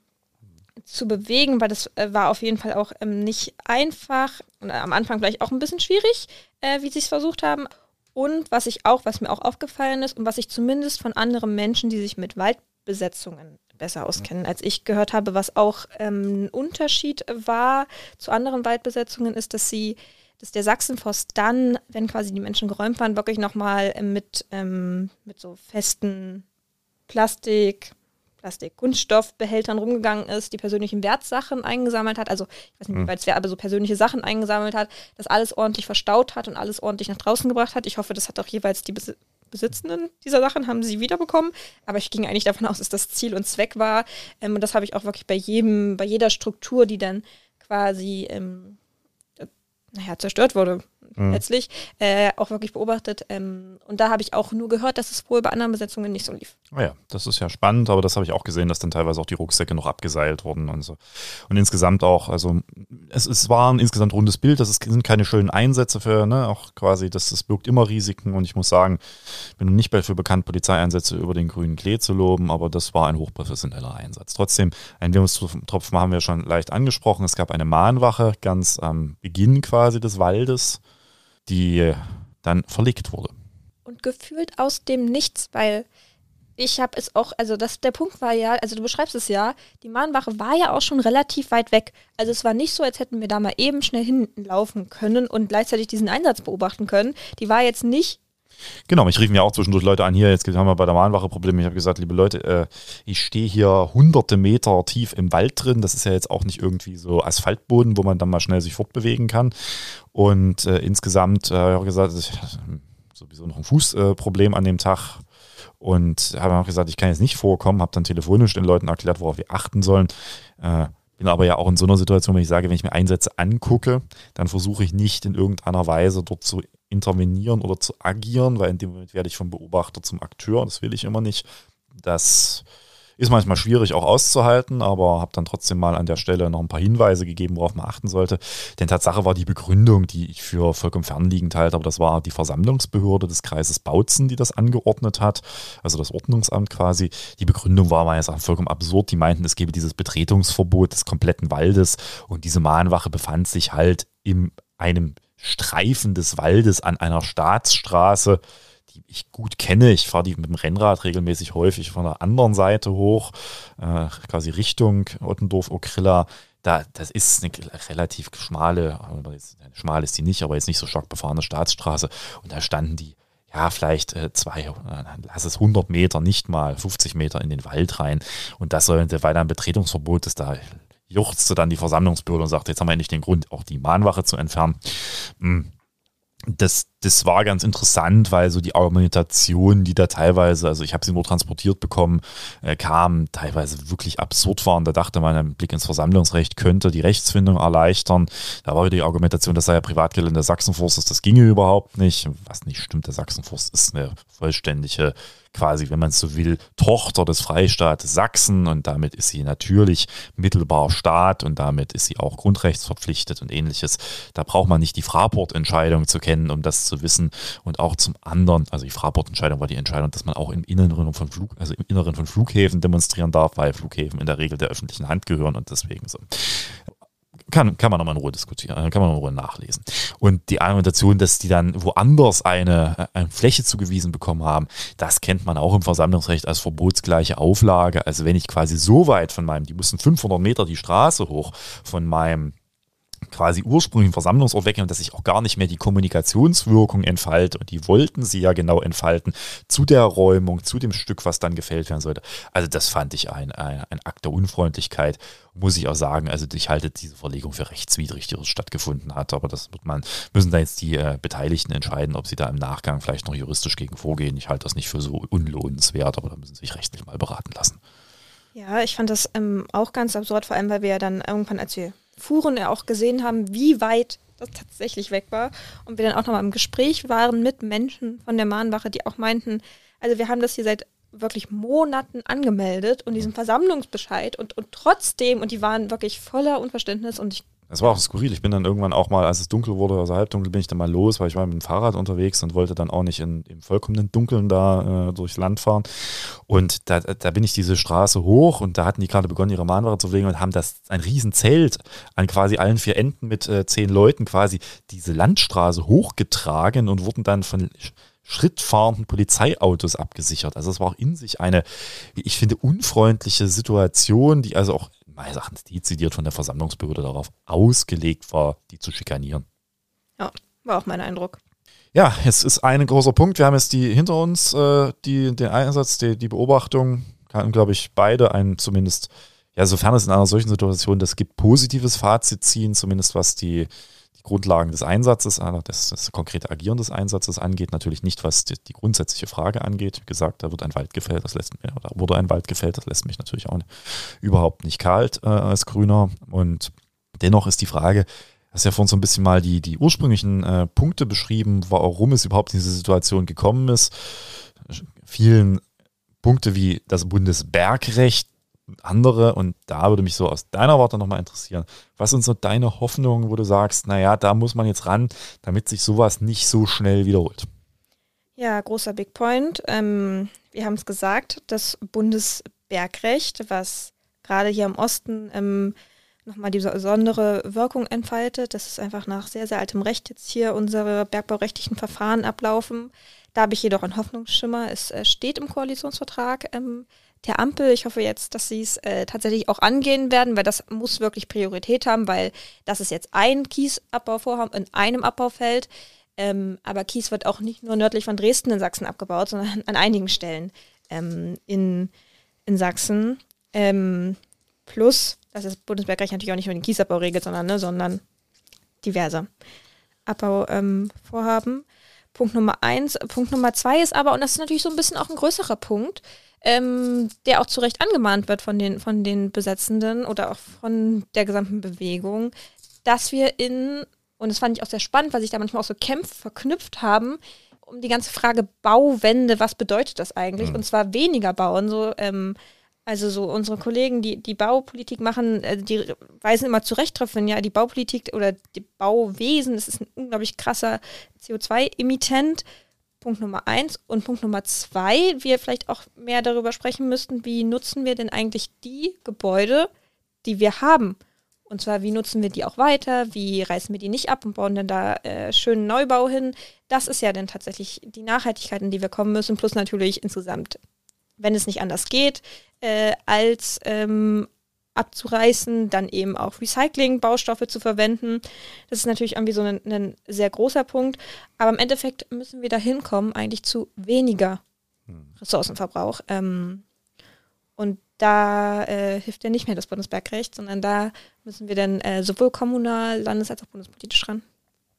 zu bewegen, weil das äh, war auf jeden Fall auch ähm, nicht einfach und am Anfang vielleicht auch ein bisschen schwierig, äh, wie sie es versucht haben. Und was ich auch, was mir auch aufgefallen ist und was ich zumindest von anderen Menschen, die sich mit Waldbesetzungen besser auskennen, als ich gehört habe, was auch ähm, ein Unterschied war zu anderen Waldbesetzungen, ist, dass sie, dass der Sachsenforst dann, wenn quasi die Menschen geräumt waren, wirklich nochmal äh, mit, ähm, mit so festen Plastik, Plastik-Kunststoffbehältern rumgegangen ist, die persönlichen Wertsachen eingesammelt hat, also ich weiß nicht, wie weit es wäre, aber so persönliche Sachen eingesammelt hat, das alles ordentlich verstaut hat und alles ordentlich nach draußen gebracht hat. Ich hoffe, das hat auch jeweils die Bes Besitzenden dieser Sachen haben sie wiederbekommen. Aber ich ging eigentlich davon aus, dass das Ziel und Zweck war. Ähm, und das habe ich auch wirklich bei jedem, bei jeder Struktur, die dann quasi ähm, naja, zerstört wurde, mhm. letztlich, äh, auch wirklich beobachtet. Ähm, und da habe ich auch nur gehört, dass es wohl bei anderen Besetzungen nicht so lief.
Ah ja, das ist ja spannend, aber das habe ich auch gesehen, dass dann teilweise auch die Rucksäcke noch abgeseilt wurden und so. Und insgesamt auch, also es, es war ein insgesamt rundes Bild, das ist, sind keine schönen Einsätze für, ne, auch quasi, das, das birgt immer Risiken und ich muss sagen, ich bin nicht dafür bekannt, Polizeieinsätze über den grünen Klee zu loben, aber das war ein hochprofessioneller Einsatz. Trotzdem, ein Wirkungstropfen haben wir schon leicht angesprochen. Es gab eine Mahnwache ganz am Beginn quasi des Waldes die dann verlegt wurde.
Und gefühlt aus dem Nichts, weil ich habe es auch, also das, der Punkt war ja, also du beschreibst es ja, die Mahnwache war ja auch schon relativ weit weg. Also es war nicht so, als hätten wir da mal eben schnell hinlaufen können und gleichzeitig diesen Einsatz beobachten können. Die war jetzt nicht
Genau, mich riefen ja auch zwischendurch Leute an, hier, jetzt haben wir bei der Mahnwache Probleme. Ich habe gesagt, liebe Leute, äh, ich stehe hier hunderte Meter tief im Wald drin. Das ist ja jetzt auch nicht irgendwie so Asphaltboden, wo man dann mal schnell sich fortbewegen kann. Und äh, insgesamt äh, habe ich gesagt, ich sowieso noch ein Fußproblem an dem Tag. Und habe auch gesagt, ich kann jetzt nicht vorkommen, habe dann telefonisch den Leuten erklärt, worauf wir achten sollen. Äh, bin aber ja auch in so einer Situation, wenn ich sage, wenn ich mir Einsätze angucke, dann versuche ich nicht in irgendeiner Weise dort zu intervenieren oder zu agieren, weil in dem Moment werde ich vom Beobachter zum Akteur. Das will ich immer nicht. Das ist manchmal schwierig auch auszuhalten, aber habe dann trotzdem mal an der Stelle noch ein paar Hinweise gegeben, worauf man achten sollte. Denn Tatsache war die Begründung, die ich für vollkommen fernliegend halte, aber das war die Versammlungsbehörde des Kreises Bautzen, die das angeordnet hat, also das Ordnungsamt quasi. Die Begründung war meines Erachtens vollkommen absurd. Die meinten, es gebe dieses Betretungsverbot des kompletten Waldes und diese Mahnwache befand sich halt in einem Streifen des Waldes an einer Staatsstraße, die ich gut kenne. Ich fahre die mit dem Rennrad regelmäßig häufig von der anderen Seite hoch, äh, quasi Richtung Ottendorf-Okrilla. Da, das ist eine relativ schmale, schmal ist die nicht, aber jetzt nicht so stark befahrene Staatsstraße. Und da standen die ja, vielleicht äh, zwei, äh, lass es 100 Meter, nicht mal 50 Meter in den Wald rein. Und das sollte, weil da ein Betretungsverbot ist, da juchzte dann die Versammlungsbehörde und sagte, jetzt haben wir endlich den Grund, auch die Mahnwache zu entfernen. Hm. Das, das war ganz interessant, weil so die Argumentation, die da teilweise, also ich habe sie nur transportiert bekommen, äh, kam, teilweise wirklich absurd waren. Da dachte man, ein Blick ins Versammlungsrecht könnte die Rechtsfindung erleichtern. Da war die Argumentation, das sei ja Privatgelände Sachsenforstes, das ginge überhaupt nicht. Was nicht stimmt, der Sachsenforst ist eine vollständige quasi, wenn man es so will, Tochter des Freistaates Sachsen und damit ist sie natürlich mittelbar Staat und damit ist sie auch grundrechtsverpflichtet und ähnliches. Da braucht man nicht die Fraport-Entscheidung zu kennen, um das zu wissen. Und auch zum anderen, also die Fraport-Entscheidung war die Entscheidung, dass man auch im Inneren von Flug, also im Inneren von Flughäfen demonstrieren darf, weil Flughäfen in der Regel der öffentlichen Hand gehören und deswegen so kann, kann man nochmal in Ruhe diskutieren, äh, kann man in Ruhe nachlesen. Und die Argumentation, dass die dann woanders eine, äh, eine Fläche zugewiesen bekommen haben, das kennt man auch im Versammlungsrecht als verbotsgleiche Auflage. Also wenn ich quasi so weit von meinem, die mussten 500 Meter die Straße hoch von meinem quasi ursprünglichen Versammlungsort weggehen und dass sich auch gar nicht mehr die Kommunikationswirkung entfaltet. Und die wollten sie ja genau entfalten zu der Räumung, zu dem Stück, was dann gefällt werden sollte. Also das fand ich ein, ein, ein Akt der Unfreundlichkeit, muss ich auch sagen. Also ich halte diese Verlegung für rechtswidrig, die stattgefunden hat. Aber das wird man, müssen da jetzt die äh, Beteiligten entscheiden, ob sie da im Nachgang vielleicht noch juristisch gegen vorgehen. Ich halte das nicht für so unlohnenswert, aber da müssen sie sich rechtlich mal beraten lassen.
Ja, ich fand das ähm, auch ganz absurd, vor allem weil wir ja dann irgendwann, wir fuhren, ja auch gesehen haben, wie weit das tatsächlich weg war. Und wir dann auch nochmal im Gespräch waren mit Menschen von der Mahnwache, die auch meinten, also wir haben das hier seit wirklich Monaten angemeldet und diesen Versammlungsbescheid und, und trotzdem, und die waren wirklich voller Unverständnis und ich
es war auch skurril. Ich bin dann irgendwann auch mal, als es dunkel wurde, also halbdunkel, bin ich dann mal los, weil ich war mit dem Fahrrad unterwegs und wollte dann auch nicht in, im vollkommenen Dunkeln da äh, durchs Land fahren. Und da, da bin ich diese Straße hoch und da hatten die gerade begonnen, ihre Mahnware zu legen und haben das ein Riesenzelt an quasi allen vier Enden mit äh, zehn Leuten quasi diese Landstraße hochgetragen und wurden dann von schrittfahrenden Polizeiautos abgesichert. Also es war auch in sich eine, ich finde, unfreundliche Situation, die also auch meines Erachtens dezidiert von der Versammlungsbehörde darauf ausgelegt war, die zu schikanieren.
Ja, war auch mein Eindruck.
Ja, es ist ein großer Punkt. Wir haben jetzt die hinter uns, äh, die, den Einsatz, die, die Beobachtung, kann, glaube ich, beide ein zumindest, ja, sofern es in einer solchen Situation das gibt, positives Fazit ziehen, zumindest was die, Grundlagen des Einsatzes, äh, das, das konkrete Agieren des Einsatzes angeht, natürlich nicht, was die, die, grundsätzliche Frage angeht. Wie gesagt, da wird ein Wald gefällt, das lässt mich, oder wurde ein Wald gefällt, das lässt mich natürlich auch überhaupt nicht kalt äh, als Grüner. Und dennoch ist die Frage, hast ja vorhin so ein bisschen mal die, die ursprünglichen äh, Punkte beschrieben, warum es überhaupt in diese Situation gekommen ist. Vielen Punkte wie das Bundesbergrecht, andere. Und da würde mich so aus deiner Worte nochmal interessieren, was sind so deine Hoffnungen, wo du sagst, naja, da muss man jetzt ran, damit sich sowas nicht so schnell wiederholt?
Ja, großer Big Point. Ähm, wir haben es gesagt, das Bundesbergrecht, was gerade hier im Osten ähm, nochmal die besondere Wirkung entfaltet. Das ist einfach nach sehr, sehr altem Recht jetzt hier unsere bergbaurechtlichen Verfahren ablaufen. Da habe ich jedoch einen Hoffnungsschimmer. Es äh, steht im Koalitionsvertrag, ähm, der Ampel. Ich hoffe jetzt, dass sie es äh, tatsächlich auch angehen werden, weil das muss wirklich Priorität haben, weil das ist jetzt ein Kiesabbauvorhaben in einem Abbaufeld. Ähm, aber Kies wird auch nicht nur nördlich von Dresden in Sachsen abgebaut, sondern an einigen Stellen ähm, in, in Sachsen. Ähm, plus, das Bundesbergrecht natürlich auch nicht nur den Kiesabbau regelt, sondern, ne, sondern diverse Abbauvorhaben. Punkt Nummer eins. Punkt Nummer zwei ist aber, und das ist natürlich so ein bisschen auch ein größerer Punkt, ähm, der auch zu Recht angemahnt wird von den, von den Besetzenden oder auch von der gesamten Bewegung, dass wir in, und das fand ich auch sehr spannend, weil sich da manchmal auch so Kämpfe verknüpft haben, um die ganze Frage Bauwende, was bedeutet das eigentlich? Mhm. Und zwar weniger bauen, so, ähm, also so unsere Kollegen, die die Baupolitik machen, äh, die weisen immer zurecht darauf hin, ja, die Baupolitik oder die Bauwesen, das ist ein unglaublich krasser CO2-Emittent. Punkt Nummer eins. Und Punkt Nummer zwei, wir vielleicht auch mehr darüber sprechen müssten, wie nutzen wir denn eigentlich die Gebäude, die wir haben? Und zwar, wie nutzen wir die auch weiter? Wie reißen wir die nicht ab und bauen denn da äh, schönen Neubau hin? Das ist ja dann tatsächlich die Nachhaltigkeit, in die wir kommen müssen, plus natürlich insgesamt, wenn es nicht anders geht, äh, als ähm, abzureißen, dann eben auch Recycling-Baustoffe zu verwenden. Das ist natürlich irgendwie so ein, ein, sehr großer Punkt. Aber im Endeffekt müssen wir da hinkommen, eigentlich zu weniger hm. Ressourcenverbrauch. Ähm, und da äh, hilft ja nicht mehr das Bundesbergrecht, sondern da müssen wir dann äh, sowohl kommunal, landes- als auch bundespolitisch ran.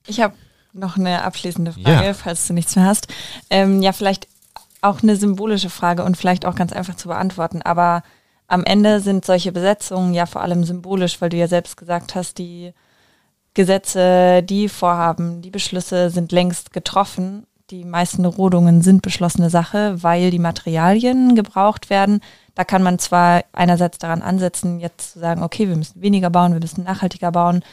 Ich habe noch eine abschließende Frage, ja. falls du nichts mehr hast. Ähm, ja, vielleicht auch eine symbolische Frage und vielleicht auch ganz einfach zu beantworten. Aber am Ende sind solche Besetzungen ja vor allem symbolisch, weil du ja selbst gesagt hast, die Gesetze, die Vorhaben, die Beschlüsse sind längst getroffen. Die meisten Rodungen sind beschlossene Sache, weil die Materialien gebraucht werden. Da kann man zwar einerseits daran ansetzen, jetzt zu sagen, okay, wir müssen weniger bauen, wir müssen nachhaltiger bauen.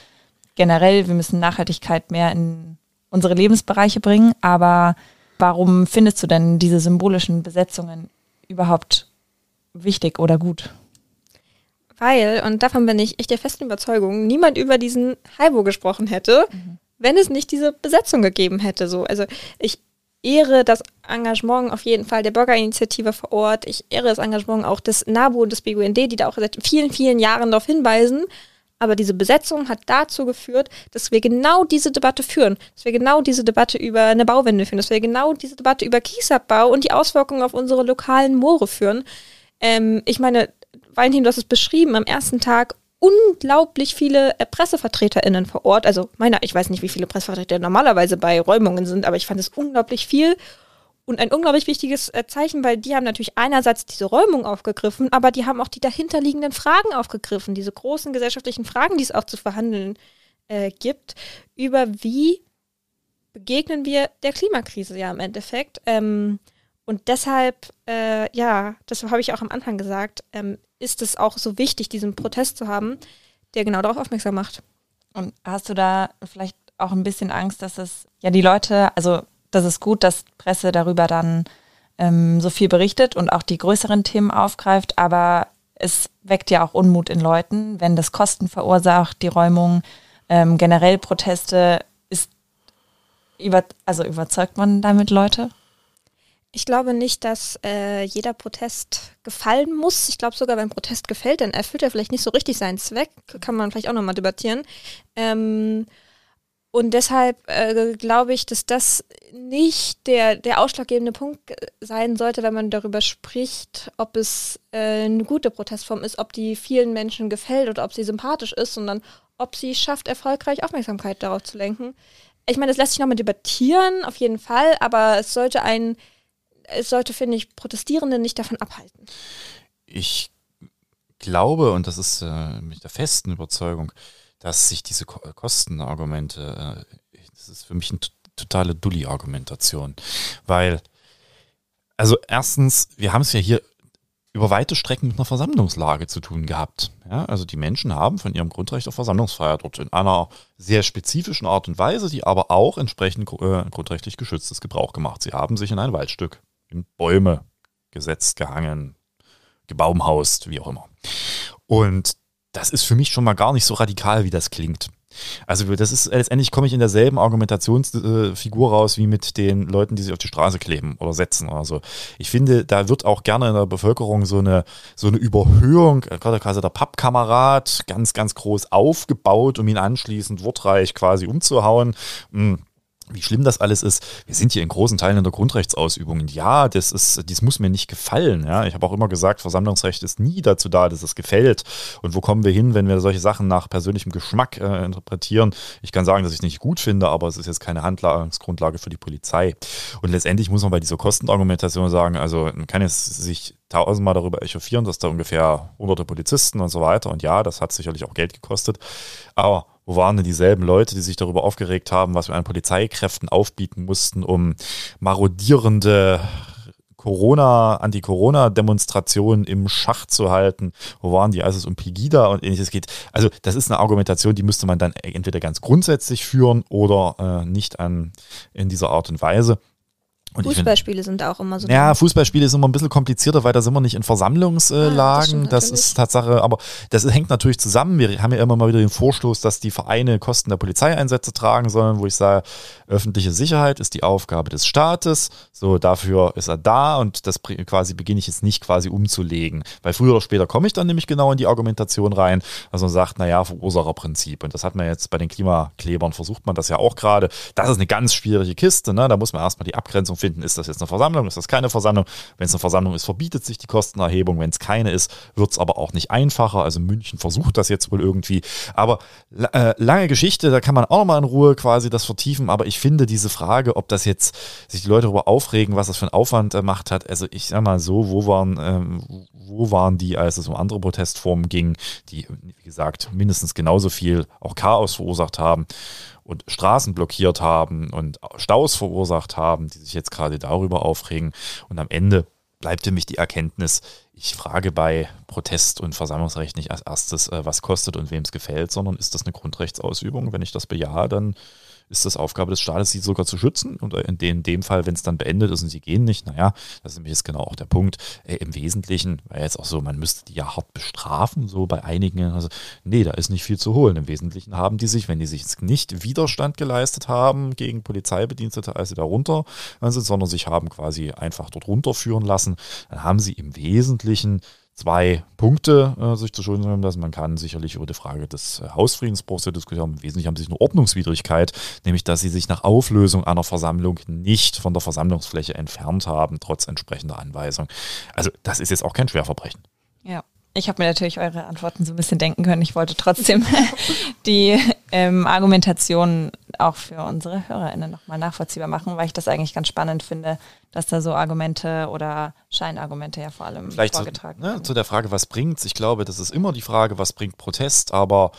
Generell, wir müssen Nachhaltigkeit mehr in unsere Lebensbereiche bringen. Aber warum findest du denn diese symbolischen Besetzungen überhaupt wichtig oder gut?
Weil, und davon bin ich echt der festen Überzeugung, niemand über diesen Haibo gesprochen hätte, mhm. wenn es nicht diese Besetzung gegeben hätte. So. Also ich ehre das Engagement auf jeden Fall der Bürgerinitiative vor Ort. Ich ehre das Engagement auch des NABU und des BUND, die da auch seit vielen, vielen Jahren darauf hinweisen. Aber diese Besetzung hat dazu geführt, dass wir genau diese Debatte führen. Dass wir genau diese Debatte über eine Bauwende führen. Dass wir genau diese Debatte über Kiesabbau und die Auswirkungen auf unsere lokalen Moore führen. Ähm, ich meine, Valentin, du hast es beschrieben, am ersten Tag unglaublich viele äh, PressevertreterInnen vor Ort. Also meiner, ich weiß nicht, wie viele Pressevertreter normalerweise bei Räumungen sind, aber ich fand es unglaublich viel. Und ein unglaublich wichtiges äh, Zeichen, weil die haben natürlich einerseits diese Räumung aufgegriffen, aber die haben auch die dahinterliegenden Fragen aufgegriffen, diese großen gesellschaftlichen Fragen, die es auch zu verhandeln äh, gibt, über wie begegnen wir der Klimakrise ja im Endeffekt. Ähm, und deshalb, äh, ja, das habe ich auch am Anfang gesagt, ähm, ist es auch so wichtig, diesen Protest zu haben, der genau darauf aufmerksam macht.
Und hast du da vielleicht auch ein bisschen Angst, dass es, ja, die Leute, also das ist gut, dass Presse darüber dann ähm, so viel berichtet und auch die größeren Themen aufgreift, aber es weckt ja auch Unmut in Leuten, wenn das Kosten verursacht, die Räumung, ähm, generell Proteste, ist über, also überzeugt man damit Leute?
Ich glaube nicht, dass äh, jeder Protest gefallen muss. Ich glaube sogar, wenn Protest gefällt, dann erfüllt er vielleicht nicht so richtig seinen Zweck. Kann man vielleicht auch nochmal debattieren. Ähm, und deshalb äh, glaube ich, dass das nicht der, der ausschlaggebende Punkt sein sollte, wenn man darüber spricht, ob es äh, eine gute Protestform ist, ob die vielen Menschen gefällt oder ob sie sympathisch ist, sondern ob sie schafft, erfolgreich Aufmerksamkeit darauf zu lenken. Ich meine, das lässt sich nochmal debattieren, auf jeden Fall, aber es sollte ein es sollte, finde ich, Protestierende nicht davon abhalten.
Ich glaube, und das ist äh, mit der festen Überzeugung, dass sich diese Ko Kostenargumente, äh, das ist für mich eine totale Dulli-Argumentation. Weil, also erstens, wir haben es ja hier über weite Strecken mit einer Versammlungslage zu tun gehabt. Ja, also die Menschen haben von ihrem Grundrecht auf Versammlungsfreiheit dort in einer sehr spezifischen Art und Weise, die aber auch entsprechend äh, grundrechtlich geschütztes Gebrauch gemacht. Sie haben sich in ein Waldstück in Bäume gesetzt, gehangen, gebaumhaust, wie auch immer. Und das ist für mich schon mal gar nicht so radikal, wie das klingt. Also das ist letztendlich komme ich in derselben Argumentationsfigur raus wie mit den Leuten, die sich auf die Straße kleben oder setzen oder so. Ich finde, da wird auch gerne in der Bevölkerung so eine so eine Überhöhung, quasi der Pappkamerad, ganz ganz groß aufgebaut, um ihn anschließend wortreich quasi umzuhauen. Hm wie schlimm das alles ist. Wir sind hier in großen Teilen in der Grundrechtsausübung. Und ja, das ist, dies muss mir nicht gefallen. Ja, ich habe auch immer gesagt, Versammlungsrecht ist nie dazu da, dass es gefällt. Und wo kommen wir hin, wenn wir solche Sachen nach persönlichem Geschmack äh, interpretieren? Ich kann sagen, dass ich es nicht gut finde, aber es ist jetzt keine Handlungsgrundlage für die Polizei. Und letztendlich muss man bei dieser Kostenargumentation sagen, also man kann jetzt sich tausendmal darüber echauffieren, dass da ungefähr hunderte Polizisten und so weiter. Und ja, das hat sicherlich auch Geld gekostet. Aber wo waren denn dieselben Leute, die sich darüber aufgeregt haben, was wir an Polizeikräften aufbieten mussten, um marodierende Corona, Anti-Corona-Demonstrationen im Schach zu halten. Wo waren die, als es um Pegida und ähnliches geht? Also, das ist eine Argumentation, die müsste man dann entweder ganz grundsätzlich führen oder äh, nicht an, in dieser Art und Weise.
Und Fußballspiele find, sind auch immer so.
Ja, Fußballspiele ist immer ein bisschen komplizierter, weil da sind wir nicht in Versammlungslagen. Ah, das, das, ist Tatsache, aber das hängt natürlich zusammen. Wir haben ja immer mal wieder den Vorstoß, dass die Vereine Kosten der Polizeieinsätze tragen sollen, wo ich sage, öffentliche Sicherheit ist die Aufgabe des Staates. So, dafür ist er da und das quasi beginne ich jetzt nicht quasi umzulegen. Weil früher oder später komme ich dann nämlich genau in die Argumentation rein, also man sagt, naja, Verursacherprinzip. Und das hat man jetzt bei den Klimaklebern, versucht man das ja auch gerade. Das ist eine ganz schwierige Kiste, ne? Da muss man erstmal die Abgrenzung finden, ist das jetzt eine Versammlung, ist das keine Versammlung. Wenn es eine Versammlung ist, verbietet sich die Kostenerhebung. Wenn es keine ist, wird es aber auch nicht einfacher. Also München versucht das jetzt wohl irgendwie. Aber äh, lange Geschichte, da kann man auch mal in Ruhe quasi das vertiefen. Aber ich finde diese Frage, ob das jetzt sich die Leute darüber aufregen, was das für einen Aufwand gemacht hat. Also ich sag mal so, wo waren, ähm, wo waren die, als es um andere Protestformen ging, die, wie gesagt, mindestens genauso viel auch Chaos verursacht haben und Straßen blockiert haben und Staus verursacht haben, die sich jetzt gerade darüber aufregen. Und am Ende bleibt mich die Erkenntnis, ich frage bei Protest- und Versammlungsrecht nicht als erstes, äh, was kostet und wem es gefällt, sondern ist das eine Grundrechtsausübung? Wenn ich das bejahe, dann ist das Aufgabe des Staates, sie sogar zu schützen. Und in dem, in dem Fall, wenn es dann beendet ist und sie gehen nicht, naja, das ist nämlich jetzt genau auch der Punkt. Äh, Im Wesentlichen war jetzt auch so, man müsste die ja hart bestrafen, so bei einigen. Also, nee, da ist nicht viel zu holen. Im Wesentlichen haben die sich, wenn die sich nicht Widerstand geleistet haben gegen Polizeibedienstete, als sie da runter sind, sondern sich haben quasi einfach dort runterführen lassen, dann haben sie im Wesentlichen zwei Punkte äh, sich zu Schulden nehmen lassen. Man kann sicherlich über die Frage des äh, Hausfriedensbruchs diskutieren. Im Wesentlichen haben sie eine Ordnungswidrigkeit, nämlich dass sie sich nach Auflösung einer Versammlung nicht von der Versammlungsfläche entfernt haben, trotz entsprechender Anweisung. Also das ist jetzt auch kein Schwerverbrechen.
Ja. Ich habe mir natürlich eure Antworten so ein bisschen denken können. Ich wollte trotzdem die ähm, Argumentation auch für unsere HörerInnen nochmal nachvollziehbar machen, weil ich das eigentlich ganz spannend finde, dass da so Argumente oder Scheinargumente ja vor allem
Vielleicht vorgetragen zu, ne, werden. Zu der Frage, was bringt's? Ich glaube, das ist immer die Frage, was bringt Protest, aber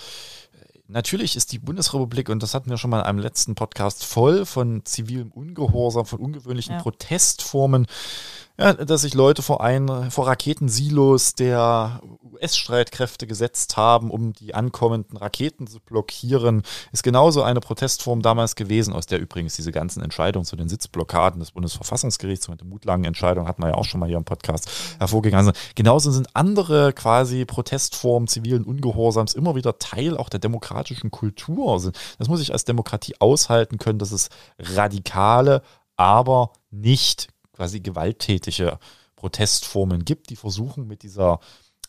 äh, natürlich ist die Bundesrepublik, und das hatten wir schon mal in einem letzten Podcast, voll von zivilem Ungehorsam, von ungewöhnlichen ja. Protestformen ja, dass sich Leute vor, ein, vor Raketensilos der US-Streitkräfte gesetzt haben, um die ankommenden Raketen zu blockieren, ist genauso eine Protestform damals gewesen, aus der übrigens diese ganzen Entscheidungen zu den Sitzblockaden des Bundesverfassungsgerichts mit der mutlangen Entscheidung, hatten wir ja auch schon mal hier im Podcast hervorgegangen. Also genauso sind andere quasi Protestformen zivilen Ungehorsams immer wieder Teil auch der demokratischen Kultur. Also das muss ich als Demokratie aushalten können, dass es radikale, aber nicht quasi gewalttätige Protestformen gibt, die versuchen mit dieser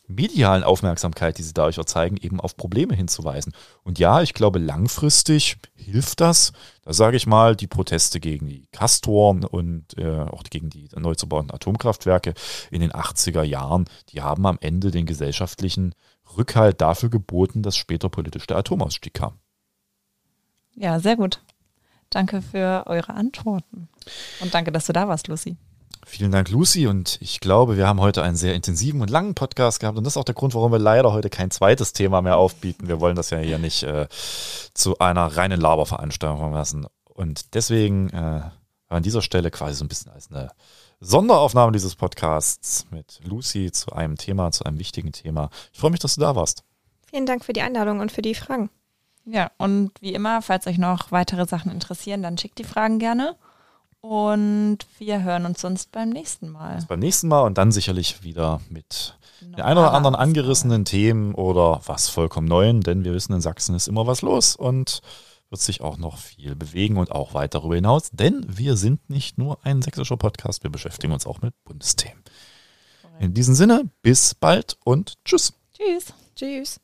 medialen Aufmerksamkeit, die sie dadurch erzeigen, eben auf Probleme hinzuweisen. Und ja, ich glaube, langfristig hilft das. Da sage ich mal, die Proteste gegen die Castor und äh, auch gegen die neu zu bauenden Atomkraftwerke in den 80er Jahren, die haben am Ende den gesellschaftlichen Rückhalt dafür geboten, dass später politisch der Atomausstieg kam.
Ja, sehr gut. Danke für eure Antworten. Und danke, dass du da warst, Lucy.
Vielen Dank, Lucy. Und ich glaube, wir haben heute einen sehr intensiven und langen Podcast gehabt. Und das ist auch der Grund, warum wir leider heute kein zweites Thema mehr aufbieten. Wir wollen das ja hier nicht äh, zu einer reinen Laberveranstaltung lassen. Und deswegen äh, an dieser Stelle quasi so ein bisschen als eine Sonderaufnahme dieses Podcasts mit Lucy zu einem Thema, zu einem wichtigen Thema. Ich freue mich, dass du da warst.
Vielen Dank für die Einladung und für die Fragen.
Ja, und wie immer, falls euch noch weitere Sachen interessieren, dann schickt die Fragen gerne. Und wir hören uns sonst beim nächsten Mal.
beim nächsten Mal und dann sicherlich wieder mit den ein oder anderen angerissenen Themen oder was vollkommen Neuen, denn wir wissen, in Sachsen ist immer was los und wird sich auch noch viel bewegen und auch weit darüber hinaus, denn wir sind nicht nur ein sächsischer Podcast, wir beschäftigen uns auch mit Bundesthemen. In diesem Sinne, bis bald und tschüss.
Tschüss.
Tschüss.